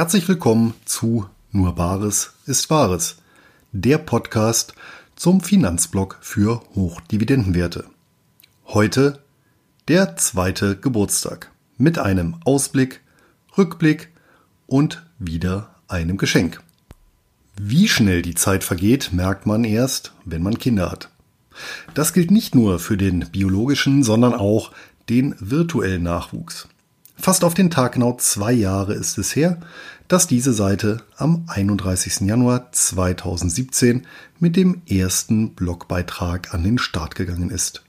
Herzlich willkommen zu Nur Bares ist Wahres, der Podcast zum Finanzblock für Hochdividendenwerte. Heute der zweite Geburtstag mit einem Ausblick, Rückblick und wieder einem Geschenk. Wie schnell die Zeit vergeht, merkt man erst, wenn man Kinder hat. Das gilt nicht nur für den biologischen, sondern auch den virtuellen Nachwuchs. Fast auf den Tag genau zwei Jahre ist es her, dass diese Seite am 31. Januar 2017 mit dem ersten Blogbeitrag an den Start gegangen ist.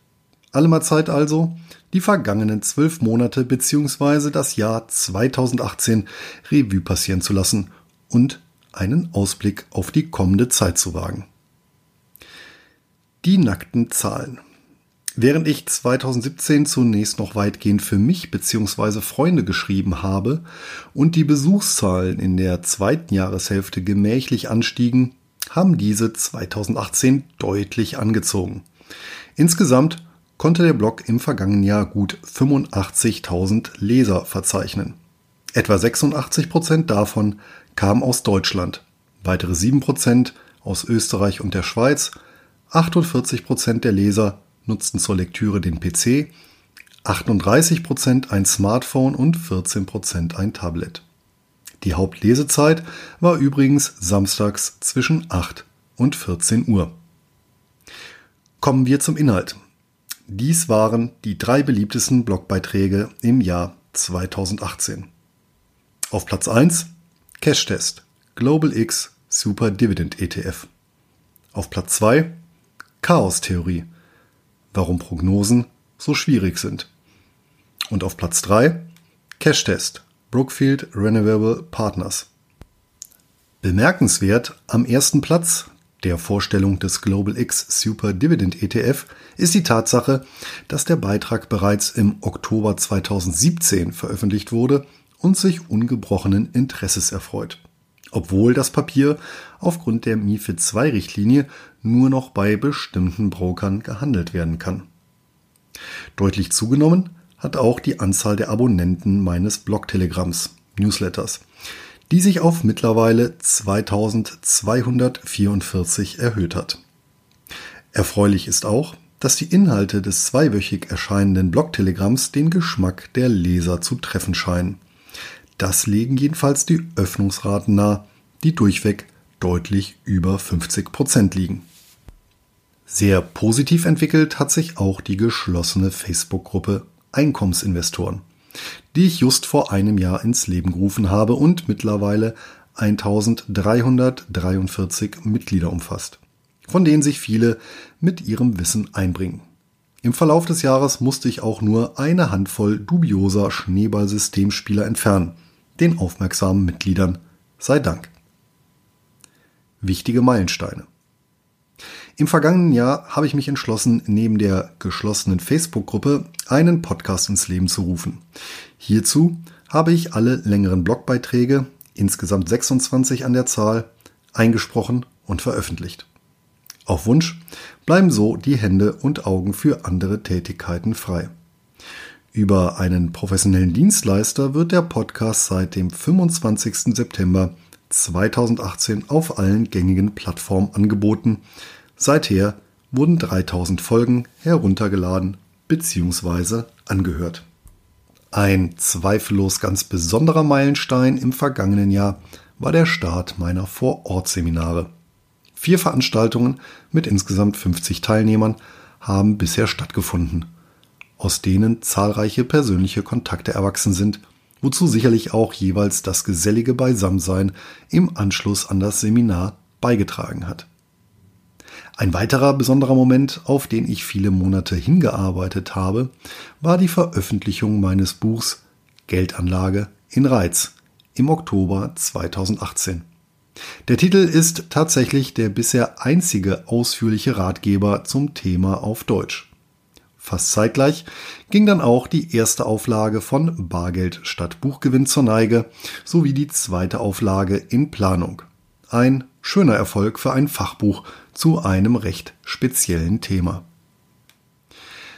Allemal Zeit also, die vergangenen zwölf Monate bzw. das Jahr 2018 Revue passieren zu lassen und einen Ausblick auf die kommende Zeit zu wagen. Die nackten Zahlen. Während ich 2017 zunächst noch weitgehend für mich bzw. Freunde geschrieben habe und die Besuchszahlen in der zweiten Jahreshälfte gemächlich anstiegen, haben diese 2018 deutlich angezogen. Insgesamt konnte der Blog im vergangenen Jahr gut 85.000 Leser verzeichnen. Etwa 86 Prozent davon kamen aus Deutschland, weitere 7 Prozent aus Österreich und der Schweiz, 48 Prozent der Leser nutzten zur Lektüre den PC, 38% ein Smartphone und 14% ein Tablet. Die Hauptlesezeit war übrigens samstags zwischen 8 und 14 Uhr. Kommen wir zum Inhalt. Dies waren die drei beliebtesten Blogbeiträge im Jahr 2018. Auf Platz 1 Cash Test Global X Super Dividend ETF. Auf Platz 2 Chaos Theorie warum Prognosen so schwierig sind. Und auf Platz 3 Cash Test Brookfield Renewable Partners. Bemerkenswert am ersten Platz der Vorstellung des Global X Super Dividend ETF ist die Tatsache, dass der Beitrag bereits im Oktober 2017 veröffentlicht wurde und sich ungebrochenen Interesses erfreut. Obwohl das Papier aufgrund der MIFID II-Richtlinie nur noch bei bestimmten Brokern gehandelt werden kann. Deutlich zugenommen hat auch die Anzahl der Abonnenten meines Blog-Telegramms, Newsletters, die sich auf mittlerweile 2244 erhöht hat. Erfreulich ist auch, dass die Inhalte des zweiwöchig erscheinenden Blog-Telegramms den Geschmack der Leser zu treffen scheinen. Das legen jedenfalls die Öffnungsraten nahe, die durchweg deutlich über 50 Prozent liegen. Sehr positiv entwickelt hat sich auch die geschlossene Facebook-Gruppe Einkommensinvestoren, die ich just vor einem Jahr ins Leben gerufen habe und mittlerweile 1343 Mitglieder umfasst, von denen sich viele mit ihrem Wissen einbringen. Im Verlauf des Jahres musste ich auch nur eine Handvoll dubioser Schneeballsystemspieler entfernen, den aufmerksamen Mitgliedern sei Dank wichtige Meilensteine. Im vergangenen Jahr habe ich mich entschlossen, neben der geschlossenen Facebook-Gruppe einen Podcast ins Leben zu rufen. Hierzu habe ich alle längeren Blogbeiträge, insgesamt 26 an der Zahl, eingesprochen und veröffentlicht. Auf Wunsch bleiben so die Hände und Augen für andere Tätigkeiten frei. Über einen professionellen Dienstleister wird der Podcast seit dem 25. September 2018 auf allen gängigen Plattformen angeboten. Seither wurden 3000 Folgen heruntergeladen bzw. angehört. Ein zweifellos ganz besonderer Meilenstein im vergangenen Jahr war der Start meiner Vorortseminare. Vier Veranstaltungen mit insgesamt 50 Teilnehmern haben bisher stattgefunden, aus denen zahlreiche persönliche Kontakte erwachsen sind wozu sicherlich auch jeweils das gesellige Beisammensein im Anschluss an das Seminar beigetragen hat. Ein weiterer besonderer Moment, auf den ich viele Monate hingearbeitet habe, war die Veröffentlichung meines Buchs Geldanlage in Reiz im Oktober 2018. Der Titel ist tatsächlich der bisher einzige ausführliche Ratgeber zum Thema auf Deutsch. Fast zeitgleich ging dann auch die erste Auflage von Bargeld statt Buchgewinn zur Neige sowie die zweite Auflage in Planung. Ein schöner Erfolg für ein Fachbuch zu einem recht speziellen Thema.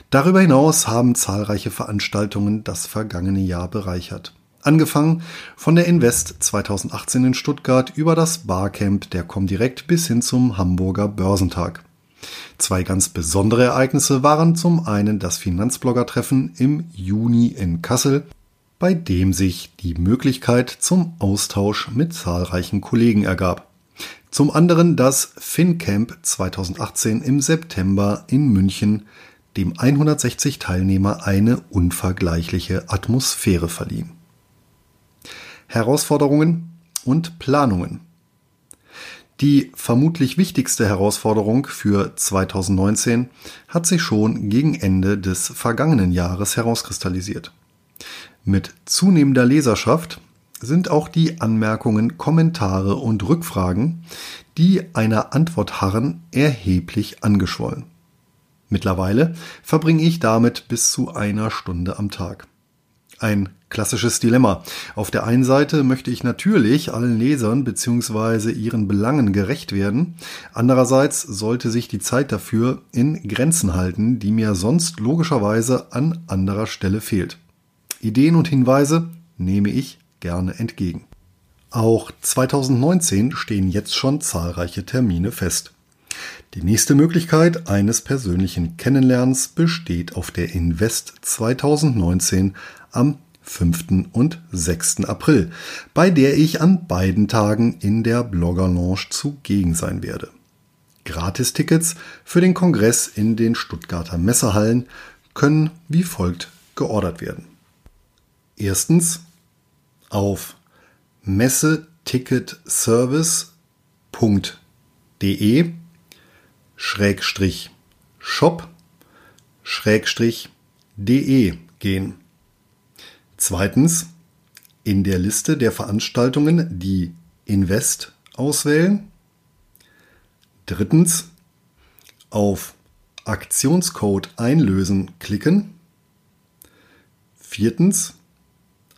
Darüber hinaus haben zahlreiche Veranstaltungen das vergangene Jahr bereichert. Angefangen von der Invest 2018 in Stuttgart über das Barcamp der Comdirect bis hin zum Hamburger Börsentag. Zwei ganz besondere Ereignisse waren zum einen das Finanzblogger-Treffen im Juni in Kassel, bei dem sich die Möglichkeit zum Austausch mit zahlreichen Kollegen ergab. Zum anderen das FinCamp 2018 im September in München, dem 160 Teilnehmer eine unvergleichliche Atmosphäre verliehen. Herausforderungen und Planungen. Die vermutlich wichtigste Herausforderung für 2019 hat sich schon gegen Ende des vergangenen Jahres herauskristallisiert. Mit zunehmender Leserschaft sind auch die Anmerkungen, Kommentare und Rückfragen, die einer Antwort harren, erheblich angeschwollen. Mittlerweile verbringe ich damit bis zu einer Stunde am Tag. Ein klassisches Dilemma. Auf der einen Seite möchte ich natürlich allen Lesern bzw. ihren Belangen gerecht werden. Andererseits sollte sich die Zeit dafür in Grenzen halten, die mir sonst logischerweise an anderer Stelle fehlt. Ideen und Hinweise nehme ich gerne entgegen. Auch 2019 stehen jetzt schon zahlreiche Termine fest. Die nächste Möglichkeit eines persönlichen Kennenlernens besteht auf der Invest 2019 am 5. und 6. April, bei der ich an beiden Tagen in der Blogger Lounge zugegen sein werde. Gratistickets für den Kongress in den Stuttgarter Messehallen können wie folgt geordert werden. Erstens auf messeticketservice.de Schrägstrich Shop Schrägstrich de gehen. Zweitens, in der Liste der Veranstaltungen die Invest auswählen. Drittens, auf Aktionscode einlösen klicken. Viertens,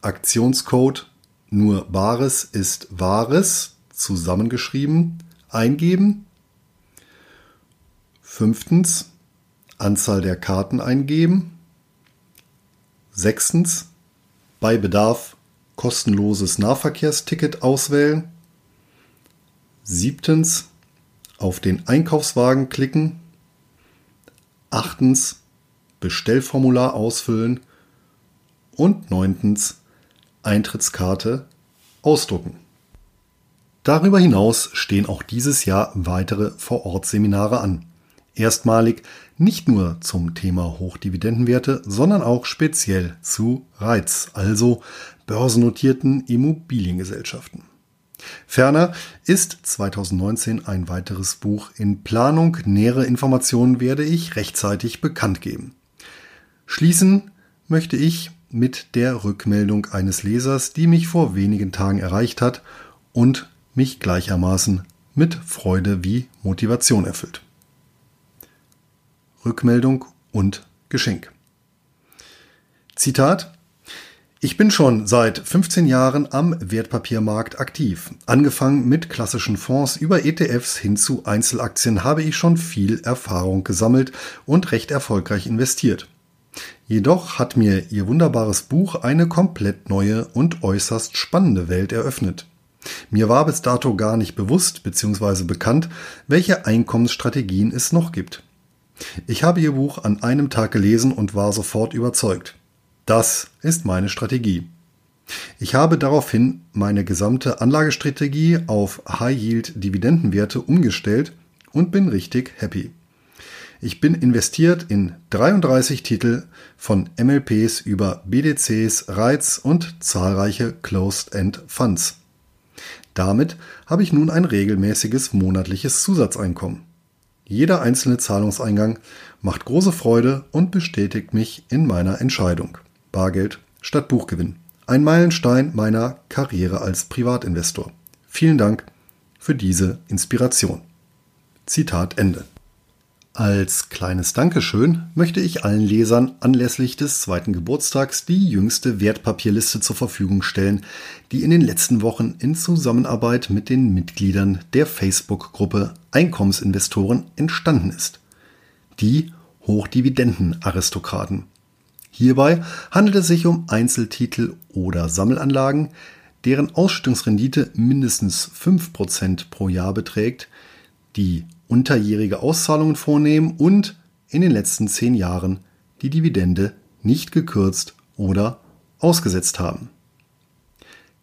Aktionscode nur Wahres ist Wahres zusammengeschrieben eingeben. Fünftens, Anzahl der Karten eingeben. Sechstens, bei Bedarf kostenloses Nahverkehrsticket auswählen. Siebtens, auf den Einkaufswagen klicken. Achtens, Bestellformular ausfüllen. Und neuntens, Eintrittskarte ausdrucken. Darüber hinaus stehen auch dieses Jahr weitere Vorortseminare an. Erstmalig nicht nur zum Thema Hochdividendenwerte, sondern auch speziell zu Reiz, also börsennotierten Immobiliengesellschaften. Ferner ist 2019 ein weiteres Buch in Planung. Nähere Informationen werde ich rechtzeitig bekannt geben. Schließen möchte ich mit der Rückmeldung eines Lesers, die mich vor wenigen Tagen erreicht hat und mich gleichermaßen mit Freude wie Motivation erfüllt. Rückmeldung und Geschenk. Zitat ich bin schon seit 15 Jahren am Wertpapiermarkt aktiv. Angefangen mit klassischen Fonds über ETFs hin zu Einzelaktien habe ich schon viel Erfahrung gesammelt und recht erfolgreich investiert. Jedoch hat mir ihr wunderbares Buch eine komplett neue und äußerst spannende Welt eröffnet. Mir war bis dato gar nicht bewusst bzw. bekannt, welche Einkommensstrategien es noch gibt. Ich habe Ihr Buch an einem Tag gelesen und war sofort überzeugt. Das ist meine Strategie. Ich habe daraufhin meine gesamte Anlagestrategie auf High-Yield-Dividendenwerte umgestellt und bin richtig happy. Ich bin investiert in 33 Titel von MLPs über BDCs, Reiz und zahlreiche Closed-End Funds. Damit habe ich nun ein regelmäßiges monatliches Zusatzeinkommen. Jeder einzelne Zahlungseingang macht große Freude und bestätigt mich in meiner Entscheidung. Bargeld statt Buchgewinn. Ein Meilenstein meiner Karriere als Privatinvestor. Vielen Dank für diese Inspiration. Zitat Ende. Als kleines Dankeschön möchte ich allen Lesern anlässlich des zweiten Geburtstags die jüngste Wertpapierliste zur Verfügung stellen, die in den letzten Wochen in Zusammenarbeit mit den Mitgliedern der Facebook-Gruppe Einkommensinvestoren entstanden ist. Die Hochdividenden-Aristokraten. Hierbei handelt es sich um Einzeltitel oder Sammelanlagen, deren Ausschüttungsrendite mindestens 5% pro Jahr beträgt, die unterjährige Auszahlungen vornehmen und in den letzten 10 Jahren die Dividende nicht gekürzt oder ausgesetzt haben.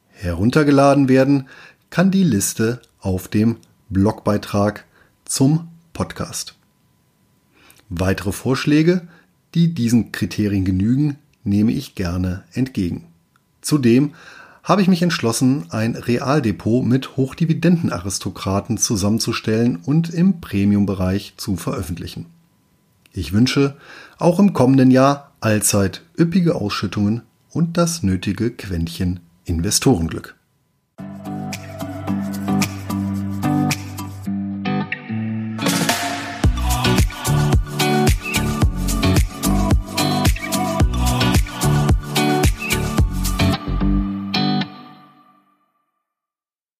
Heruntergeladen werden kann die Liste auf dem Blogbeitrag zum Podcast. Weitere Vorschläge die diesen Kriterien genügen, nehme ich gerne entgegen. Zudem habe ich mich entschlossen, ein Realdepot mit Hochdividendenaristokraten zusammenzustellen und im Premium-Bereich zu veröffentlichen. Ich wünsche auch im kommenden Jahr allzeit üppige Ausschüttungen und das nötige Quäntchen Investorenglück.